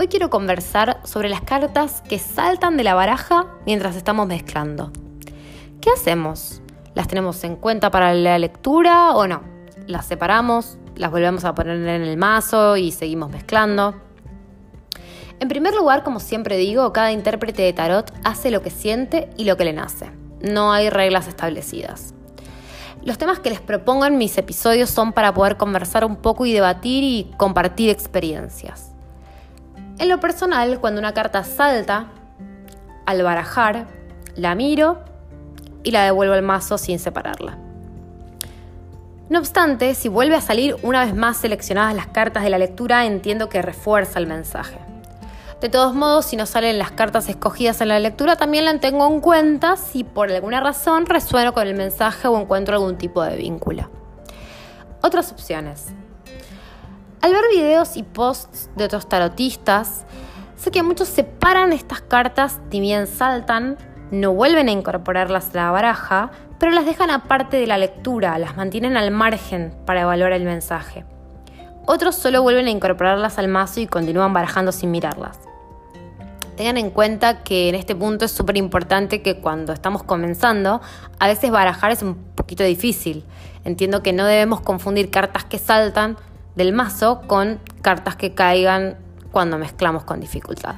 Hoy quiero conversar sobre las cartas que saltan de la baraja mientras estamos mezclando. ¿Qué hacemos? ¿Las tenemos en cuenta para la lectura o no? ¿Las separamos? ¿Las volvemos a poner en el mazo y seguimos mezclando? En primer lugar, como siempre digo, cada intérprete de tarot hace lo que siente y lo que le nace. No hay reglas establecidas. Los temas que les propongo en mis episodios son para poder conversar un poco y debatir y compartir experiencias. En lo personal, cuando una carta salta, al barajar, la miro y la devuelvo al mazo sin separarla. No obstante, si vuelve a salir una vez más seleccionadas las cartas de la lectura, entiendo que refuerza el mensaje. De todos modos, si no salen las cartas escogidas en la lectura, también la tengo en cuenta si por alguna razón resueno con el mensaje o encuentro algún tipo de vínculo. Otras opciones. Al ver videos y posts de otros tarotistas, sé que muchos separan estas cartas, ni bien saltan, no vuelven a incorporarlas a la baraja, pero las dejan aparte de la lectura, las mantienen al margen para evaluar el mensaje. Otros solo vuelven a incorporarlas al mazo y continúan barajando sin mirarlas. Tengan en cuenta que en este punto es súper importante que cuando estamos comenzando, a veces barajar es un poquito difícil. Entiendo que no debemos confundir cartas que saltan del mazo con cartas que caigan cuando mezclamos con dificultad.